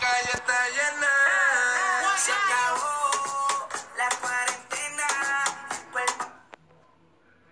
calle está llena. Ah, ah, ah. Se acabó.